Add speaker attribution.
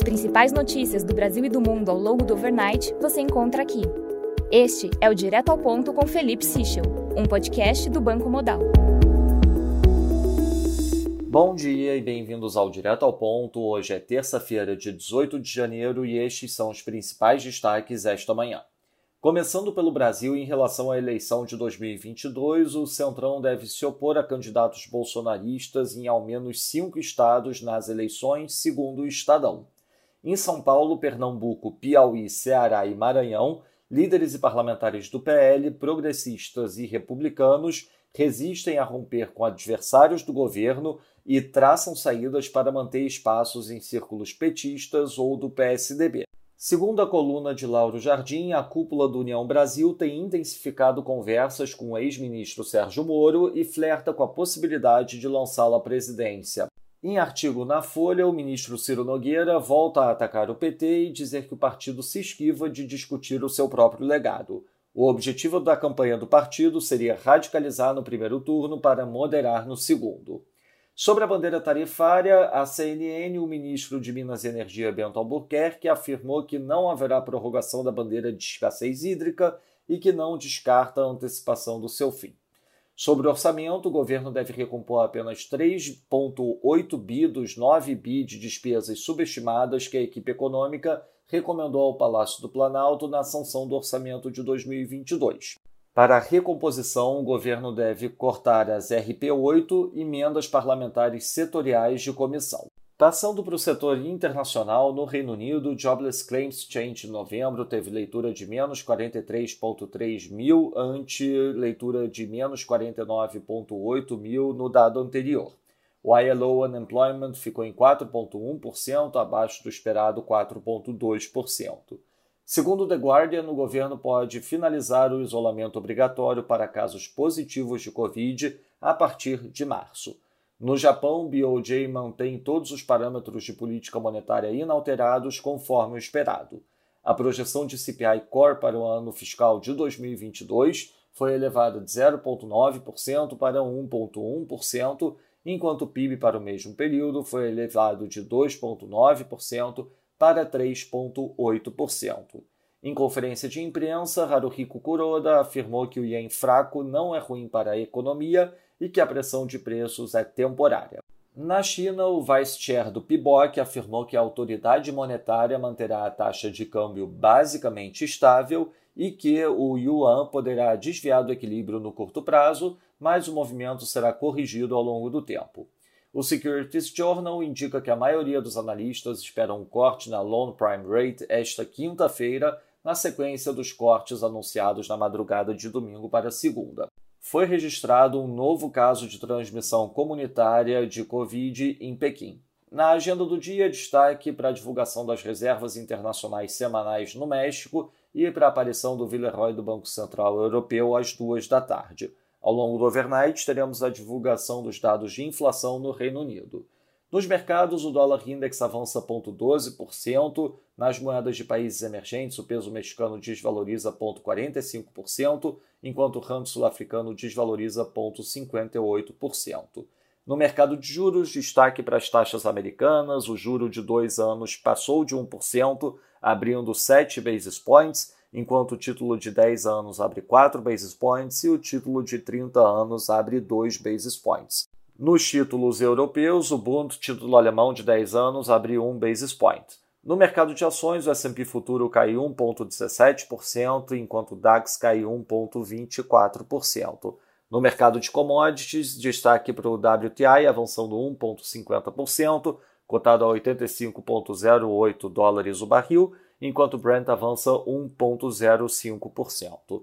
Speaker 1: As principais notícias do Brasil e do mundo ao longo do overnight você encontra aqui. Este é o Direto ao Ponto com Felipe Sichel, um podcast do Banco Modal.
Speaker 2: Bom dia e bem-vindos ao Direto ao Ponto. Hoje é terça-feira, de 18 de janeiro, e estes são os principais destaques esta manhã. Começando pelo Brasil, em relação à eleição de 2022, o Centrão deve se opor a candidatos bolsonaristas em ao menos cinco estados nas eleições, segundo o Estadão. Em São Paulo, Pernambuco, Piauí, Ceará e Maranhão, líderes e parlamentares do PL, progressistas e republicanos resistem a romper com adversários do governo e traçam saídas para manter espaços em círculos petistas ou do PSDB. Segundo a coluna de Lauro Jardim, a cúpula do União Brasil tem intensificado conversas com o ex-ministro Sérgio Moro e flerta com a possibilidade de lançá-lo à presidência. Em artigo na Folha, o ministro Ciro Nogueira volta a atacar o PT e dizer que o partido se esquiva de discutir o seu próprio legado. O objetivo da campanha do partido seria radicalizar no primeiro turno para moderar no segundo. Sobre a bandeira tarifária, a CNN, o ministro de Minas e Energia Bento Albuquerque afirmou que não haverá prorrogação da bandeira de escassez hídrica e que não descarta a antecipação do seu fim. Sobre o orçamento, o governo deve recompor apenas 3,8 bi dos 9 bi de despesas subestimadas que a equipe econômica recomendou ao Palácio do Planalto na sanção do orçamento de 2022. Para a recomposição, o governo deve cortar as RP8 emendas parlamentares setoriais de comissão. Passando para o setor internacional, no Reino Unido, o Jobless Claims Change de novembro teve leitura de menos 43,3 mil ante leitura de menos 49,8 mil no dado anterior. O ILO Unemployment ficou em 4,1%, abaixo do esperado 4,2%. Segundo The Guardian, o governo pode finalizar o isolamento obrigatório para casos positivos de Covid a partir de março. No Japão, o BOJ mantém todos os parâmetros de política monetária inalterados conforme o esperado. A projeção de CPI Core para o ano fiscal de 2022 foi elevada de 0,9% para 1,1%, enquanto o PIB para o mesmo período foi elevado de 2,9% para 3,8%. Em conferência de imprensa, Haruhiko Kuroda afirmou que o ien fraco não é ruim para a economia e que a pressão de preços é temporária. Na China, o vice-chair do PIBOC afirmou que a autoridade monetária manterá a taxa de câmbio basicamente estável e que o yuan poderá desviar do equilíbrio no curto prazo, mas o movimento será corrigido ao longo do tempo. O Securities Journal indica que a maioria dos analistas esperam um corte na Loan Prime Rate esta quinta-feira, na sequência dos cortes anunciados na madrugada de domingo para segunda. Foi registrado um novo caso de transmissão comunitária de Covid em Pequim. Na agenda do dia, destaque para a divulgação das reservas internacionais semanais no México e para a aparição do Villeroy do Banco Central Europeu às duas da tarde. Ao longo do overnight, teremos a divulgação dos dados de inflação no Reino Unido. Nos mercados, o dólar index avança 0,12%. Nas moedas de países emergentes, o peso mexicano desvaloriza 0,45%, enquanto o ramo sul-africano desvaloriza 0,58%. No mercado de juros, destaque para as taxas americanas. O juro de dois anos passou de 1%, abrindo 7 basis points, enquanto o título de 10 anos abre 4 basis points e o título de 30 anos abre 2 basis points. Nos títulos europeus, o Bund, título alemão de 10 anos, abre 1 basis point. No mercado de ações, o S&P futuro cai 1,17%, enquanto o DAX cai 1,24%. No mercado de commodities, destaque para o WTI avançando 1,50%, cotado a 85,08 dólares o barril, enquanto o Brent avança 1,05%.